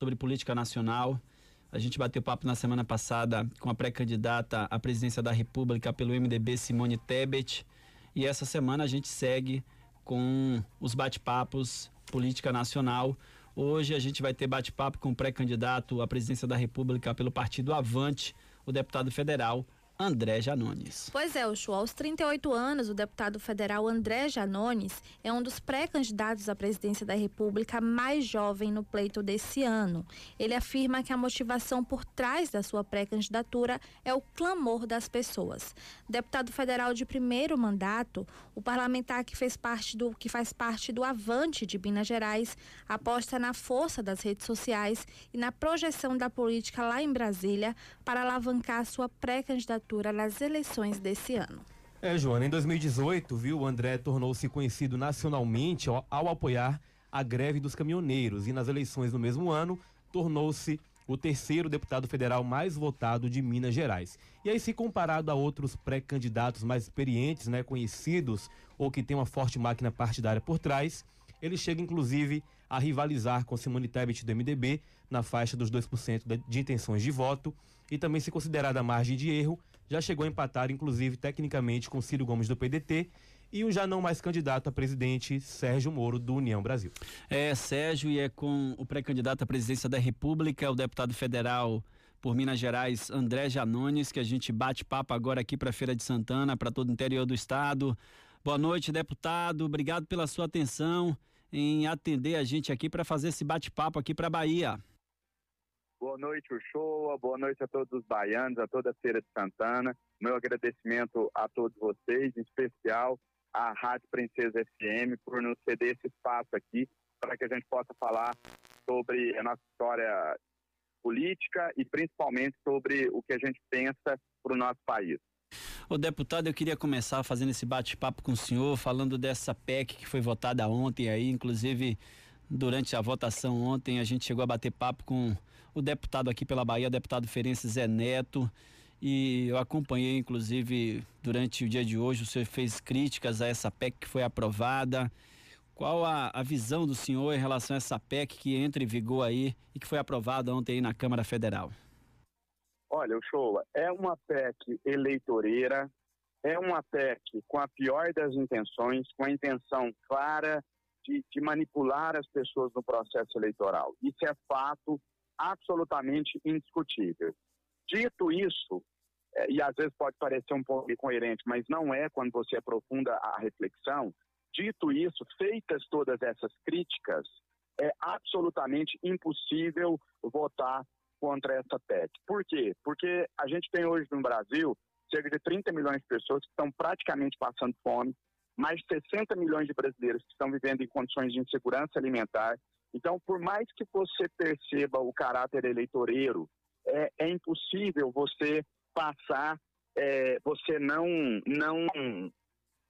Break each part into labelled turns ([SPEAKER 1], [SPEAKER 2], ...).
[SPEAKER 1] sobre política nacional. A gente bateu papo na semana passada com a pré-candidata à presidência da República pelo MDB, Simone Tebet. E essa semana a gente segue com os bate-papos política nacional. Hoje a gente vai ter bate-papo com o pré-candidato à presidência da República pelo partido Avante, o deputado federal André Janones.
[SPEAKER 2] Pois é, Ucho, aos 38 anos, o deputado federal André Janones é um dos pré-candidatos à presidência da República mais jovem no pleito desse ano. Ele afirma que a motivação por trás da sua pré-candidatura é o clamor das pessoas. Deputado federal de primeiro mandato, o parlamentar que fez parte do que faz parte do Avante de Minas Gerais aposta na força das redes sociais e na projeção da política lá em Brasília para alavancar sua pré-candidatura candidatura nas eleições desse ano.
[SPEAKER 3] É, Joana, em 2018, viu, o André tornou-se conhecido nacionalmente ao, ao apoiar a greve dos caminhoneiros e nas eleições do mesmo ano tornou-se o terceiro deputado federal mais votado de Minas Gerais. E aí, se comparado a outros pré-candidatos mais experientes, né, conhecidos ou que tem uma forte máquina partidária por trás, ele chega inclusive a rivalizar com Simone Tebet do MDB na faixa dos 2% de intenções de voto e também se considerada a margem de erro, já chegou a empatar inclusive tecnicamente com Ciro Gomes do PDT e o já não mais candidato a presidente Sérgio Moro do União Brasil.
[SPEAKER 1] É, Sérgio, e é com o pré-candidato à presidência da República, o deputado federal por Minas Gerais, André Janones, que a gente bate papo agora aqui para Feira de Santana, para todo o interior do estado. Boa noite, deputado. Obrigado pela sua atenção em atender a gente aqui para fazer esse bate-papo aqui para Bahia.
[SPEAKER 4] Boa noite, Uchoa. Boa noite a todos os baianos, a toda a Feira de Santana. Meu agradecimento a todos vocês, em especial à Rádio Princesa FM, por nos ceder esse espaço aqui para que a gente possa falar sobre a nossa história política e principalmente sobre o que a gente pensa para o nosso país.
[SPEAKER 1] O deputado, eu queria começar fazendo esse bate-papo com o senhor, falando dessa PEC que foi votada ontem aí, inclusive durante a votação ontem a gente chegou a bater papo com o deputado aqui pela Bahia, deputado Ferenc Zé Neto, e eu acompanhei inclusive durante o dia de hoje, o senhor fez críticas a essa PEC que foi aprovada. Qual a, a visão do senhor em relação a essa PEC que entra em vigor aí e que foi aprovada ontem aí na Câmara Federal?
[SPEAKER 4] Olha, o é uma PEC eleitoreira, é uma PEC com a pior das intenções, com a intenção clara de, de manipular as pessoas no processo eleitoral. Isso é fato absolutamente indiscutível. Dito isso, é, e às vezes pode parecer um pouco incoerente, mas não é quando você aprofunda a reflexão, Dito isso, feitas todas essas críticas, é absolutamente impossível votar contra essa PEC. Por quê? Porque a gente tem hoje no Brasil cerca de 30 milhões de pessoas que estão praticamente passando fome, mais de 60 milhões de brasileiros que estão vivendo em condições de insegurança alimentar. Então, por mais que você perceba o caráter eleitoreiro, é, é impossível você passar, é, você não, não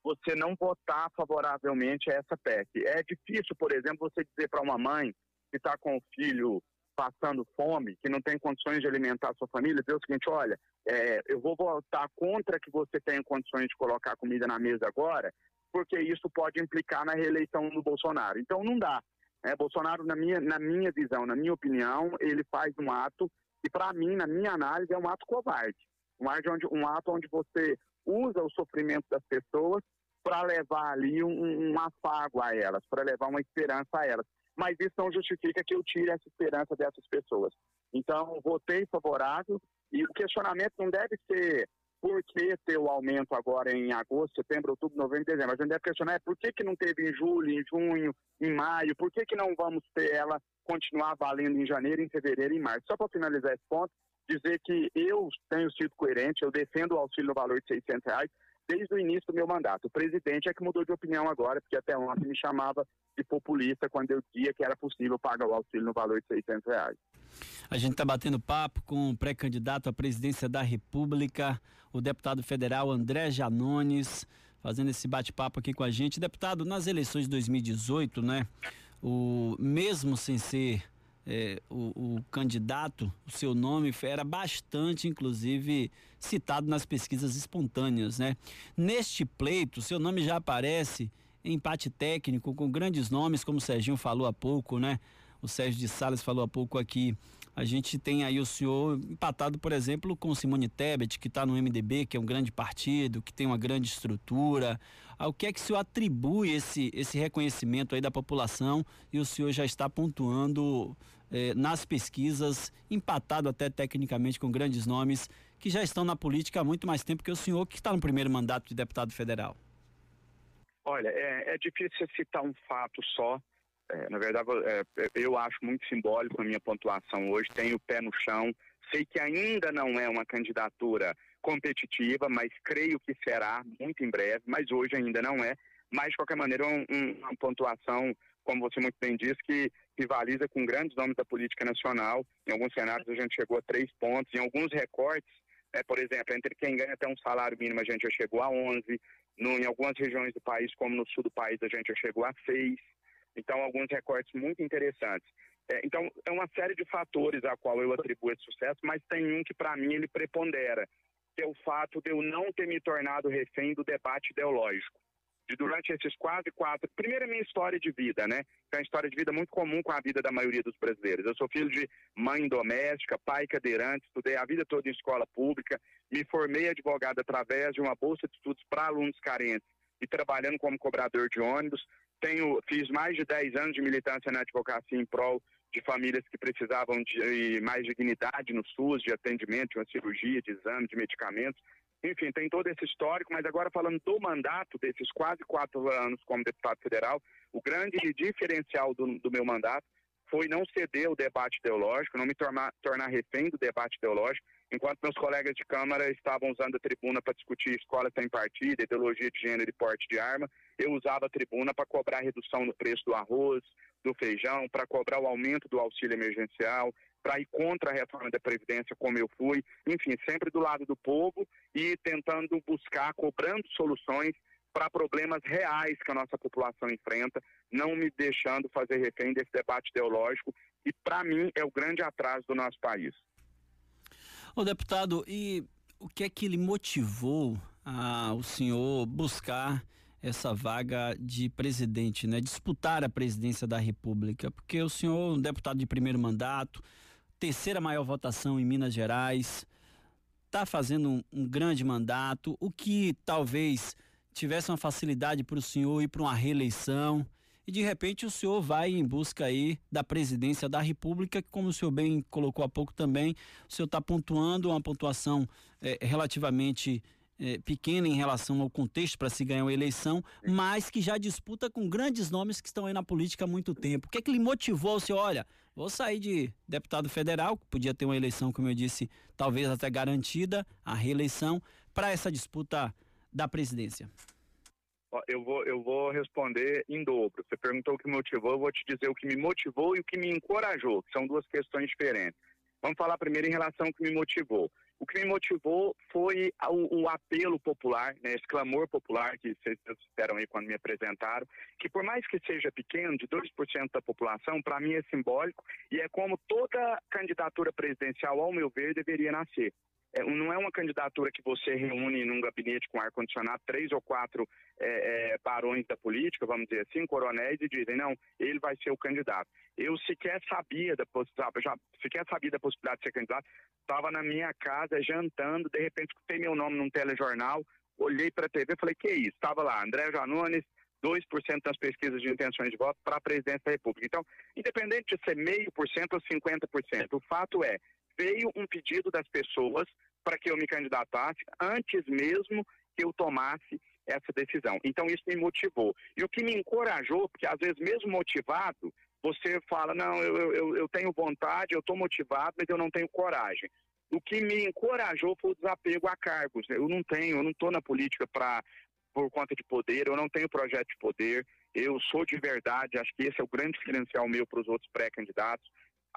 [SPEAKER 4] você não votar favoravelmente a essa PEC. É difícil, por exemplo, você dizer para uma mãe que está com o filho passando fome, que não tem condições de alimentar a sua família, dizer o seguinte, olha, é, eu vou votar contra que você tenha condições de colocar comida na mesa agora, porque isso pode implicar na reeleição do Bolsonaro. Então não dá. É, Bolsonaro, na minha, na minha visão, na minha opinião, ele faz um ato que, para mim, na minha análise, é um ato covarde. Um ato onde, um ato onde você usa o sofrimento das pessoas para levar ali um, um afago a elas, para levar uma esperança a elas. Mas isso não justifica que eu tire essa esperança dessas pessoas. Então, votei favorável e o questionamento não deve ser por que ter o aumento agora em agosto, setembro, outubro, novembro, dezembro. A gente deve questionar é por que, que não teve em julho, em junho, em maio, por que, que não vamos ter ela continuar valendo em janeiro, em fevereiro em março. Só para finalizar esse ponto, dizer que eu tenho sido coerente, eu defendo o auxílio no valor de 600 reais, desde o início do meu mandato. O presidente é que mudou de opinião agora, porque até ontem me chamava de populista quando eu dizia que era possível pagar o auxílio no valor de 600 reais.
[SPEAKER 1] A gente está batendo papo com o pré-candidato à presidência da República, o deputado federal André Janones, fazendo esse bate-papo aqui com a gente. Deputado, nas eleições de 2018, né, o mesmo sem ser é, o, o, candidato, o seu nome era bastante, inclusive, citado nas pesquisas espontâneas, né? Neste pleito, seu nome já aparece em empate técnico com grandes nomes, como o Serginho falou há pouco, né? o Sérgio de Sales falou há pouco aqui. A gente tem aí o senhor empatado, por exemplo, com Simone Tebet, que está no MDB, que é um grande partido, que tem uma grande estrutura. Ao que é que o senhor atribui esse, esse reconhecimento aí da população e o senhor já está pontuando eh, nas pesquisas, empatado até tecnicamente com grandes nomes que já estão na política há muito mais tempo que o senhor, que está no primeiro mandato de deputado federal?
[SPEAKER 4] Olha, é, é difícil citar um fato só. É, na verdade, é, eu acho muito simbólico a minha pontuação hoje. Tenho o pé no chão. Sei que ainda não é uma candidatura competitiva, mas creio que será muito em breve. Mas hoje ainda não é. Mas, de qualquer maneira, um, um, uma pontuação, como você muito bem disse, que rivaliza com grandes nomes da política nacional. Em alguns cenários a gente chegou a três pontos. Em alguns recortes, é, por exemplo, entre quem ganha até um salário mínimo a gente já chegou a 11, no, em algumas regiões do país, como no sul do país, a gente já chegou a 6. Então, alguns recortes muito interessantes. É, então, é uma série de fatores a qual eu atribuo esse sucesso, mas tem um que, para mim, ele prepondera, que é o fato de eu não ter me tornado refém do debate ideológico de durante esses quase quatro. Primeiro, a minha história de vida, né? Que é uma história de vida muito comum com a vida da maioria dos brasileiros. Eu sou filho de mãe doméstica, pai cadeirante, estudei a vida toda em escola pública, me formei advogado através de uma bolsa de estudos para alunos carentes e trabalhando como cobrador de ônibus. Tenho, fiz mais de 10 anos de militância na advocacia em prol de famílias que precisavam de mais dignidade no SUS, de atendimento, de uma cirurgia, de exame, de medicamentos. Enfim, tem todo esse histórico, mas agora falando do mandato, desses quase quatro anos como deputado federal, o grande diferencial do, do meu mandato foi não ceder o debate ideológico, não me tornar, tornar refém do debate ideológico, enquanto meus colegas de Câmara estavam usando a tribuna para discutir escola sem partido, ideologia de gênero e porte de arma, eu usava a tribuna para cobrar redução no preço do arroz, do feijão, para cobrar o aumento do auxílio emergencial, para ir contra a reforma da Previdência, como eu fui, enfim, sempre do lado do povo e tentando buscar, cobrando soluções para problemas reais que a nossa população enfrenta, não me deixando fazer refém desse debate ideológico, e para mim é o grande atraso do nosso país.
[SPEAKER 1] Ô deputado, e o que é que lhe motivou a, o senhor buscar essa vaga de presidente, né? Disputar a presidência da República, porque o senhor, um deputado de primeiro mandato, terceira maior votação em Minas Gerais, está fazendo um, um, grande mandato, o que talvez tivesse uma facilidade para o senhor ir para uma reeleição e de repente o senhor vai em busca aí da presidência da República, que como o senhor bem colocou há pouco também, o senhor está pontuando uma pontuação é, relativamente é, pequena em relação ao contexto para se ganhar uma eleição, mas que já disputa com grandes nomes que estão aí na política há muito tempo. O que é que lhe motivou senhor? Olha, Vou sair de deputado federal, que podia ter uma eleição, como eu disse, talvez até garantida, a reeleição, para essa disputa da presidência.
[SPEAKER 4] Eu vou, eu vou responder em dobro. Você perguntou o que motivou, eu vou te dizer o que me motivou e o que me encorajou, que são duas questões diferentes. Vamos falar primeiro em relação ao que me motivou. O que me motivou foi o, o apelo popular, né, esse clamor popular que vocês disseram aí quando me apresentaram, que por mais que seja pequeno, de 2% da população, para mim é simbólico e é como toda candidatura presidencial, ao meu ver, deveria nascer. É, não é uma candidatura que você reúne num gabinete com ar-condicionado três ou quatro é, é, barões da política, vamos dizer assim, coronéis, e dizem, não, ele vai ser o candidato. Eu sequer sabia da já sequer sabia da possibilidade de ser candidato, estava na minha casa jantando, de repente escutei meu nome num telejornal, olhei para a TV e falei, que isso? Estava lá, André Janones, 2% das pesquisas de intenções de voto para a presidência da República. Então, independente de ser meio por cento ou 50%, o fato é, veio um pedido das pessoas para que eu me candidatasse antes mesmo que eu tomasse essa decisão. Então isso me motivou. E o que me encorajou, porque às vezes mesmo motivado, você fala, não, eu, eu, eu tenho vontade, eu estou motivado, mas eu não tenho coragem. O que me encorajou foi o desapego a cargos. Eu não tenho, eu não estou na política para por conta de poder, eu não tenho projeto de poder, eu sou de verdade, acho que esse é o grande diferencial meu para os outros pré-candidatos.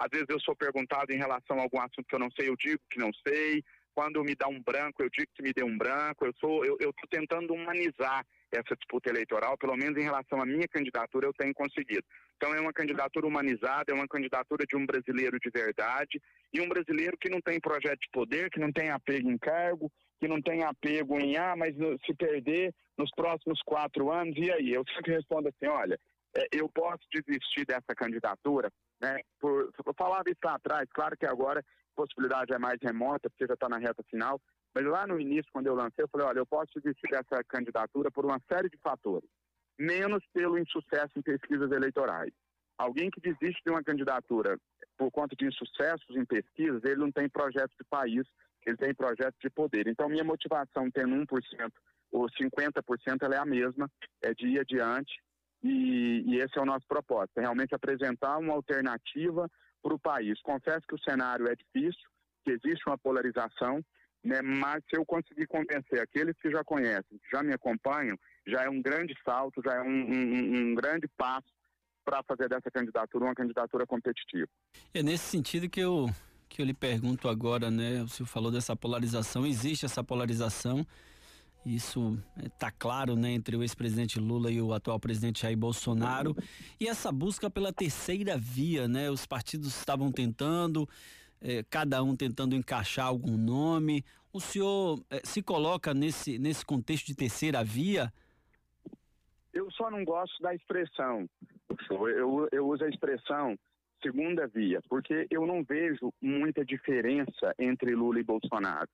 [SPEAKER 4] Às vezes eu sou perguntado em relação a algum assunto que eu não sei, eu digo que não sei. Quando me dá um branco, eu digo que me deu um branco. Eu sou, eu estou tentando humanizar essa disputa eleitoral, pelo menos em relação à minha candidatura, eu tenho conseguido. Então é uma candidatura humanizada, é uma candidatura de um brasileiro de verdade e um brasileiro que não tem projeto de poder, que não tem apego em cargo, que não tem apego em ah, mas se perder nos próximos quatro anos, e aí? Eu sempre respondo assim, olha, eu posso desistir dessa candidatura, né? Por, eu falava isso lá atrás, claro que agora a possibilidade é mais remota, porque já está na reta final, mas lá no início, quando eu lancei, eu falei, olha, eu posso desistir dessa candidatura por uma série de fatores, menos pelo insucesso em pesquisas eleitorais. Alguém que desiste de uma candidatura por conta de insucessos em pesquisas, ele não tem projeto de país, ele tem projeto de poder. Então, minha motivação tendo 1% ou 50%, ela é a mesma, é de ir adiante, e, e esse é o nosso propósito, é realmente apresentar uma alternativa para o país. Confesso que o cenário é difícil, que existe uma polarização, né, mas se eu conseguir convencer aqueles que já conhecem, que já me acompanham, já é um grande salto, já é um, um, um grande passo para fazer dessa candidatura uma candidatura competitiva.
[SPEAKER 1] É nesse sentido que eu que eu lhe pergunto agora, né? O senhor falou dessa polarização, existe essa polarização, isso está é, claro, né, entre o ex-presidente Lula e o atual presidente Jair Bolsonaro. E essa busca pela terceira via, né? Os partidos estavam tentando, é, cada um tentando encaixar algum nome. O senhor é, se coloca nesse, nesse contexto de terceira via?
[SPEAKER 4] Eu só não gosto da expressão. Eu, eu uso a expressão segunda via, porque eu não vejo muita diferença entre Lula e Bolsonaro.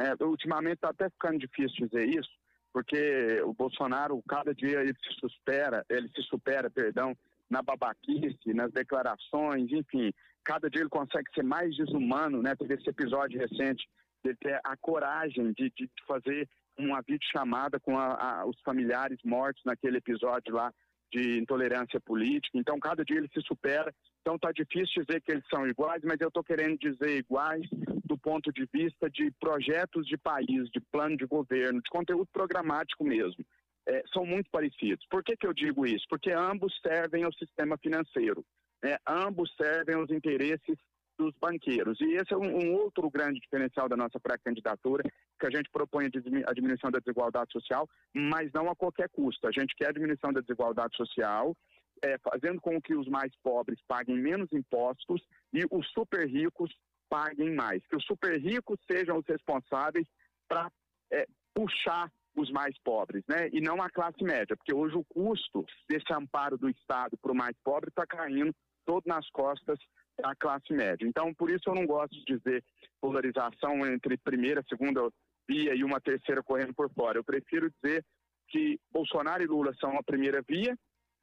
[SPEAKER 4] É, ultimamente está até ficando difícil dizer isso, porque o Bolsonaro, cada dia ele se supera, ele se supera, perdão, na babaquice, nas declarações, enfim, cada dia ele consegue ser mais desumano, né? Teve esse episódio recente de ter a coragem de, de fazer uma videochamada com a, a, os familiares mortos naquele episódio lá de intolerância política. Então, cada dia ele se supera. Então, está difícil dizer que eles são iguais, mas eu estou querendo dizer iguais do ponto de vista de projetos de país, de plano de governo, de conteúdo programático mesmo. É, são muito parecidos. Por que, que eu digo isso? Porque ambos servem ao sistema financeiro. Né? Ambos servem aos interesses dos banqueiros. E esse é um, um outro grande diferencial da nossa pré-candidatura, que a gente propõe a diminuição da desigualdade social, mas não a qualquer custo. A gente quer a diminuição da desigualdade social, é, fazendo com que os mais pobres paguem menos impostos e os super ricos paguem mais. Que os super ricos sejam os responsáveis para é, puxar os mais pobres, né? E não a classe média, porque hoje o custo desse amparo do Estado para o mais pobre está caindo todo nas costas a classe média. Então, por isso eu não gosto de dizer polarização entre primeira, segunda via e uma terceira correndo por fora. Eu prefiro dizer que Bolsonaro e Lula são a primeira via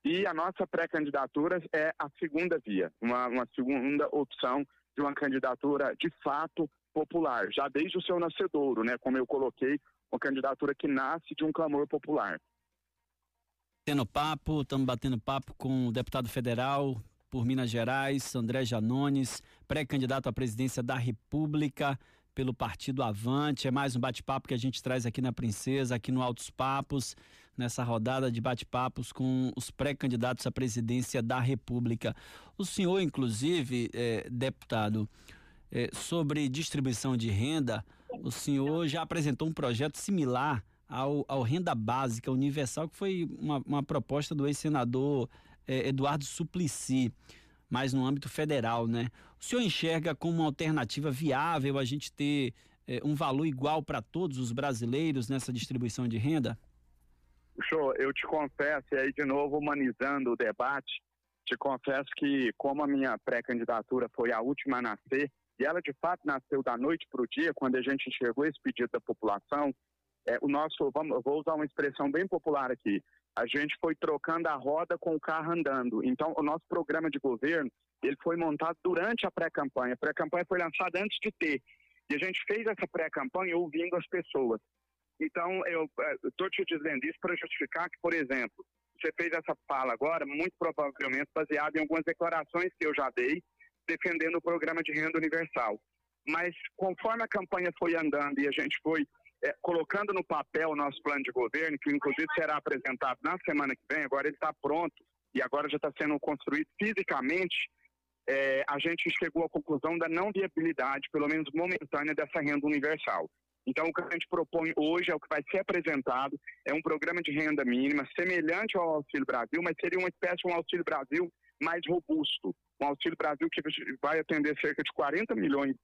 [SPEAKER 4] e a nossa pré-candidatura é a segunda via, uma, uma segunda opção de uma candidatura de fato popular, já desde o seu nascedouro, né? Como eu coloquei, uma candidatura que nasce de um clamor popular.
[SPEAKER 1] Tendo papo, estamos batendo papo com o deputado federal, por Minas Gerais, André Janones, pré-candidato à presidência da República pelo Partido Avante. É mais um bate-papo que a gente traz aqui na Princesa, aqui no Altos Papos, nessa rodada de bate-papos com os pré-candidatos à presidência da República. O senhor, inclusive, é, deputado, é, sobre distribuição de renda, o senhor já apresentou um projeto similar ao, ao Renda Básica Universal, que foi uma, uma proposta do ex-senador é, Eduardo Suplicy, mais no âmbito federal, né? O senhor enxerga como uma alternativa viável a gente ter é, um valor igual para todos os brasileiros nessa distribuição de renda?
[SPEAKER 4] Show, eu te confesso, e aí de novo humanizando o debate, te confesso que como a minha pré-candidatura foi a última a nascer, e ela de fato nasceu da noite para o dia, quando a gente enxergou esse pedido da população, é, o nosso, vamos, vou usar uma expressão bem popular aqui, a gente foi trocando a roda com o carro andando. Então, o nosso programa de governo, ele foi montado durante a pré-campanha. A pré-campanha foi lançada antes de ter. E a gente fez essa pré-campanha ouvindo as pessoas. Então, eu estou te dizendo isso para justificar que, por exemplo, você fez essa fala agora, muito provavelmente baseada em algumas declarações que eu já dei, defendendo o programa de renda universal. Mas, conforme a campanha foi andando e a gente foi é, colocando no papel o nosso plano de governo, que inclusive será apresentado na semana que vem, agora ele está pronto e agora já está sendo construído fisicamente, é, a gente chegou à conclusão da não viabilidade, pelo menos momentânea, dessa renda universal. Então, o que a gente propõe hoje é o que vai ser apresentado, é um programa de renda mínima semelhante ao Auxílio Brasil, mas seria uma espécie de um Auxílio Brasil mais robusto. Um Auxílio Brasil que vai atender cerca de 40 milhões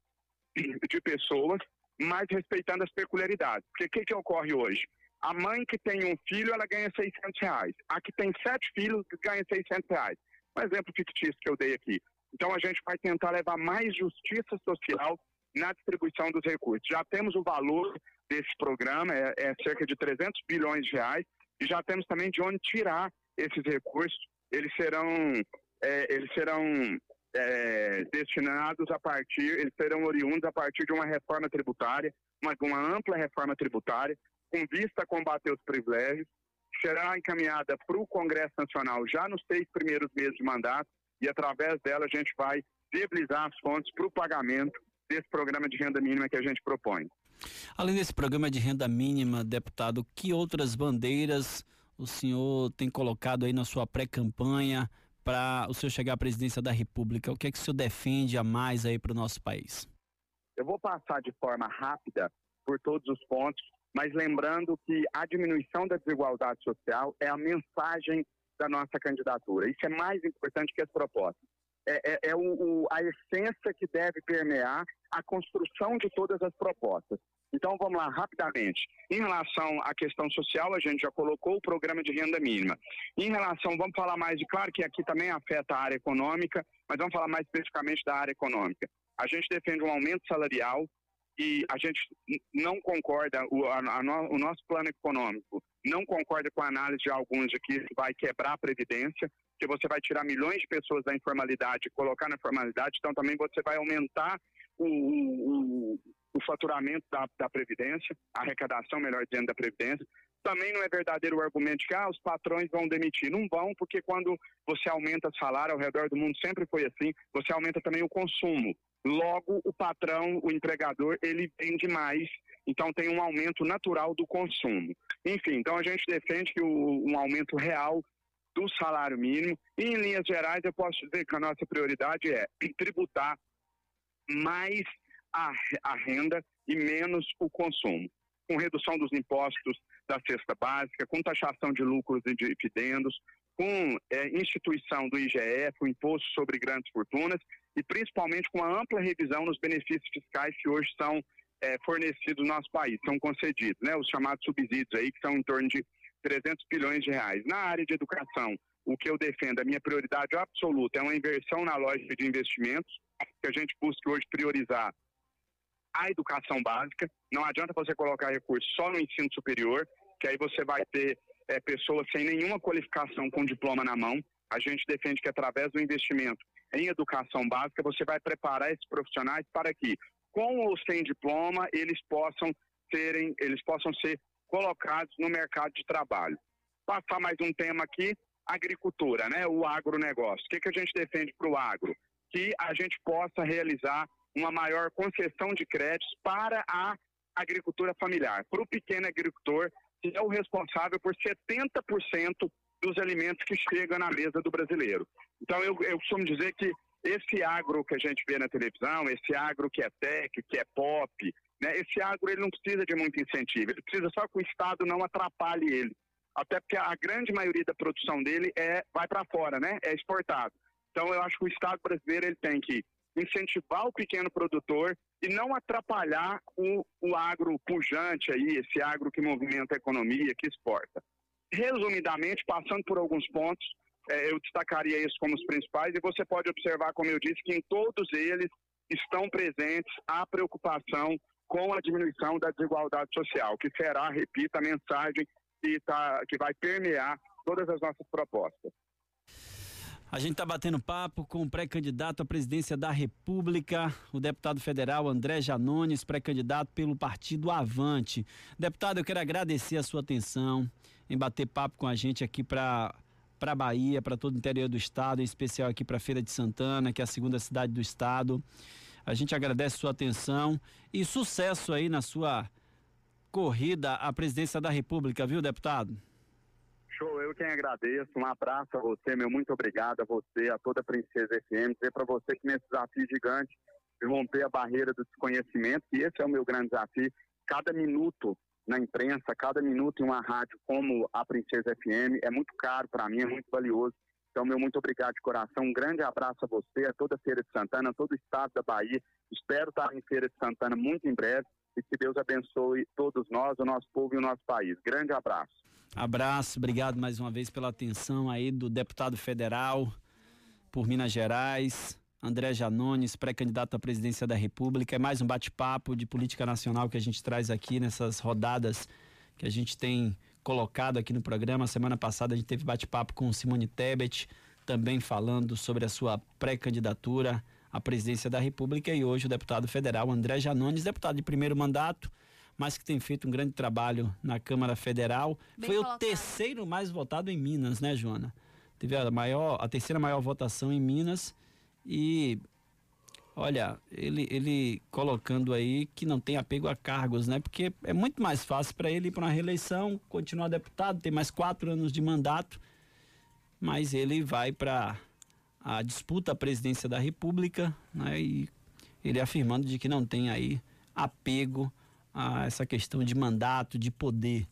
[SPEAKER 4] de pessoas mas respeitando as peculiaridades. Porque o que, que ocorre hoje? A mãe que tem um filho, ela ganha 600 reais. A que tem sete filhos, ganha 600 reais. Um exemplo fictício que eu dei aqui. Então, a gente vai tentar levar mais justiça social na distribuição dos recursos. Já temos o valor desse programa, é, é cerca de 300 bilhões de reais, e já temos também de onde tirar esses recursos. Eles serão, é, eles serão é, destinados a partir, eles serão oriundos a partir de uma reforma tributária, uma, uma ampla reforma tributária, com vista a combater os privilégios, será encaminhada para o Congresso Nacional já nos seis primeiros meses de mandato, e através dela a gente vai viabilizar as fontes para o pagamento desse programa de renda mínima que a gente propõe.
[SPEAKER 1] Além desse programa de renda mínima, deputado, que outras bandeiras o senhor tem colocado aí na sua pré-campanha para o senhor chegar à presidência da República? O que é que o senhor defende a mais aí para o nosso país?
[SPEAKER 4] Eu vou passar de forma rápida por todos os pontos, mas lembrando que a diminuição da desigualdade social é a mensagem da nossa candidatura. Isso é mais importante que as propostas. É, é, é o, o, a essência que deve permear a construção de todas as propostas. Então vamos lá, rapidamente. Em relação à questão social, a gente já colocou o programa de renda mínima. Em relação, vamos falar mais de, claro que aqui também afeta a área econômica, mas vamos falar mais especificamente da área econômica. A gente defende um aumento salarial e a gente não concorda, o, a, a o nosso plano econômico não concorda com a análise de alguns de que vai quebrar a Previdência, que você vai tirar milhões de pessoas da informalidade e colocar na formalidade, então também você vai aumentar o, o, o faturamento da, da Previdência, a arrecadação, melhor dizendo, da Previdência. Também não é verdadeiro o argumento que ah, os patrões vão demitir. Não vão, porque quando você aumenta salário ao redor do mundo, sempre foi assim, você aumenta também o consumo. Logo, o patrão, o empregador, ele vende mais, então tem um aumento natural do consumo. Enfim, então a gente defende que o, um aumento real do salário mínimo. E, em linhas gerais, eu posso dizer que a nossa prioridade é tributar mais a, a renda e menos o consumo, com redução dos impostos da cesta básica, com taxação de lucros e dividendos, com é, instituição do IGF, o Imposto sobre Grandes Fortunas, e principalmente com a ampla revisão nos benefícios fiscais que hoje são é, fornecidos no nosso país, são concedidos, né, os chamados subsídios aí, que são em torno de 300 bilhões de reais. Na área de educação, o que eu defendo, a minha prioridade absoluta é uma inversão na lógica de investimentos, que a gente busque hoje priorizar a educação básica. Não adianta você colocar recursos só no ensino superior, que aí você vai ter é, pessoas sem nenhuma qualificação com diploma na mão. A gente defende que através do investimento em educação básica você vai preparar esses profissionais para que, com ou sem diploma, eles possam serem, eles possam ser colocados no mercado de trabalho. Passar mais um tema aqui, agricultura, né? O agronegócio. O que, que a gente defende para o agro? Que a gente possa realizar uma maior concessão de créditos para a agricultura familiar, para o pequeno agricultor, que é o responsável por 70% dos alimentos que chegam na mesa do brasileiro. Então, eu, eu costumo dizer que esse agro que a gente vê na televisão, esse agro que é tech, que é pop, né, esse agro ele não precisa de muito incentivo, ele precisa só que o Estado não atrapalhe ele. Até porque a grande maioria da produção dele é vai para fora, né? É exportado. Então eu acho que o Estado brasileiro ele tem que incentivar o pequeno produtor e não atrapalhar o, o agro pujante aí, esse agro que movimenta a economia, que exporta. Resumidamente, passando por alguns pontos, é, eu destacaria isso como os principais, e você pode observar, como eu disse, que em todos eles estão presentes a preocupação com a diminuição da desigualdade social, que será, repito, a mensagem que, tá, que vai permear todas as nossas propostas.
[SPEAKER 1] A gente está batendo papo com o pré-candidato à presidência da República, o deputado federal André Janones, pré-candidato pelo partido Avante. Deputado, eu quero agradecer a sua atenção em bater papo com a gente aqui para para Bahia, para todo o interior do estado, em especial aqui para Feira de Santana, que é a segunda cidade do estado. A gente agradece a sua atenção e sucesso aí na sua corrida à presidência da República, viu, deputado?
[SPEAKER 4] Eu quem agradeço. Um abraço a você, meu muito obrigado a você, a toda a Princesa FM. Dizer para você que nesse desafio gigante de romper a barreira do desconhecimento, e esse é o meu grande desafio. Cada minuto na imprensa, cada minuto em uma rádio como a Princesa FM é muito caro para mim, é muito valioso. Então, meu muito obrigado de coração. Um grande abraço a você, a toda a Feira de Santana, a todo o estado da Bahia. Espero estar em Feira de Santana muito em breve. e que Deus abençoe todos nós, o nosso povo e o nosso país. Grande abraço.
[SPEAKER 1] Abraço, obrigado mais uma vez pela atenção aí do deputado federal por Minas Gerais, André Janones, pré-candidato à presidência da República. É mais um bate-papo de política nacional que a gente traz aqui nessas rodadas que a gente tem colocado aqui no programa. Semana passada a gente teve bate-papo com Simone Tebet, também falando sobre a sua pré-candidatura à presidência da República e hoje o deputado federal André Janones, deputado de primeiro mandato, mas que tem feito um grande trabalho na Câmara Federal. Bem Foi colocado. o terceiro mais votado em Minas, né, Joana? Teve a maior, a terceira maior votação em Minas e olha, ele, ele colocando aí que não tem apego a cargos, né? Porque é muito mais fácil para ele ir para uma reeleição, continuar deputado, ter mais quatro anos de mandato, mas ele vai para a disputa à presidência da República, né? E ele afirmando de que não tem aí apego a essa questão de mandato, de poder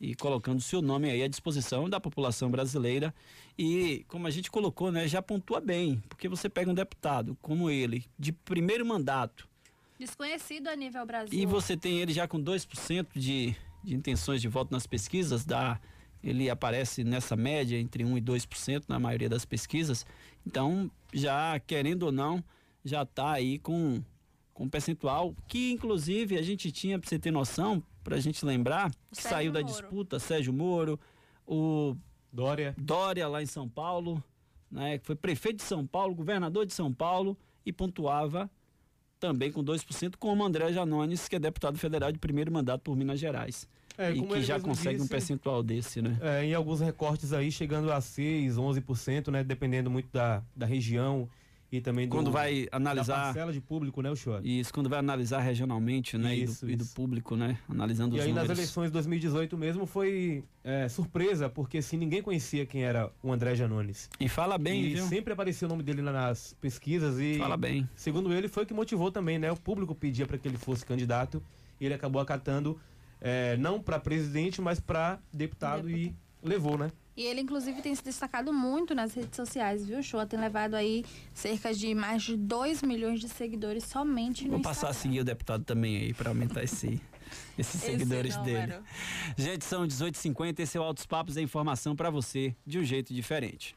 [SPEAKER 1] e colocando seu nome aí à disposição da população brasileira e como a gente colocou, né, já pontua bem, porque você pega um deputado como ele, de primeiro mandato,
[SPEAKER 2] desconhecido a nível Brasil.
[SPEAKER 1] E você tem ele já com 2% de, de intenções de voto nas pesquisas, dá ele aparece nessa média entre 1 e 2% na maioria das pesquisas. Então, já querendo ou não, já está aí com com um percentual que inclusive a gente tinha para você ter noção, para a gente lembrar, que saiu da disputa Sérgio Moro, o
[SPEAKER 3] Dória.
[SPEAKER 1] Dória lá em São Paulo, né, que foi prefeito de São Paulo, governador de São Paulo e pontuava também com 2%, como André Janones, que é deputado federal de primeiro mandato por Minas Gerais. É, e que já consegue disse, um percentual desse, né?
[SPEAKER 3] É, em alguns recortes aí chegando a 6, 11%, né? Dependendo muito da, da região e também do,
[SPEAKER 1] quando vai analisar da
[SPEAKER 3] parcela de público, né, o senhor?
[SPEAKER 1] Isso, quando vai analisar regionalmente, né, isso, e, do, e, do, público, né, analisando
[SPEAKER 3] e
[SPEAKER 1] os
[SPEAKER 3] aí
[SPEAKER 1] números.
[SPEAKER 3] nas eleições de 2018 mesmo foi é, surpresa, porque assim ninguém conhecia quem era o André Janones.
[SPEAKER 1] E fala bem,
[SPEAKER 3] e
[SPEAKER 1] viu?
[SPEAKER 3] sempre aparecia o nome dele nas pesquisas e
[SPEAKER 1] fala bem.
[SPEAKER 3] Segundo ele, foi o que motivou também, né? O público pedia para que ele fosse candidato e ele acabou acatando é, não para presidente, mas para deputado, deputado e levou, né?
[SPEAKER 2] E ele, inclusive, tem se destacado muito nas redes sociais, viu? O show tem levado aí cerca de mais de 2 milhões de seguidores somente no
[SPEAKER 1] Vou passar Instagram. a seguir o deputado também aí para aumentar esse, esses esse seguidores dele. Gente, são 18h50. Esse é o Altos Papos, é informação para você de um jeito diferente.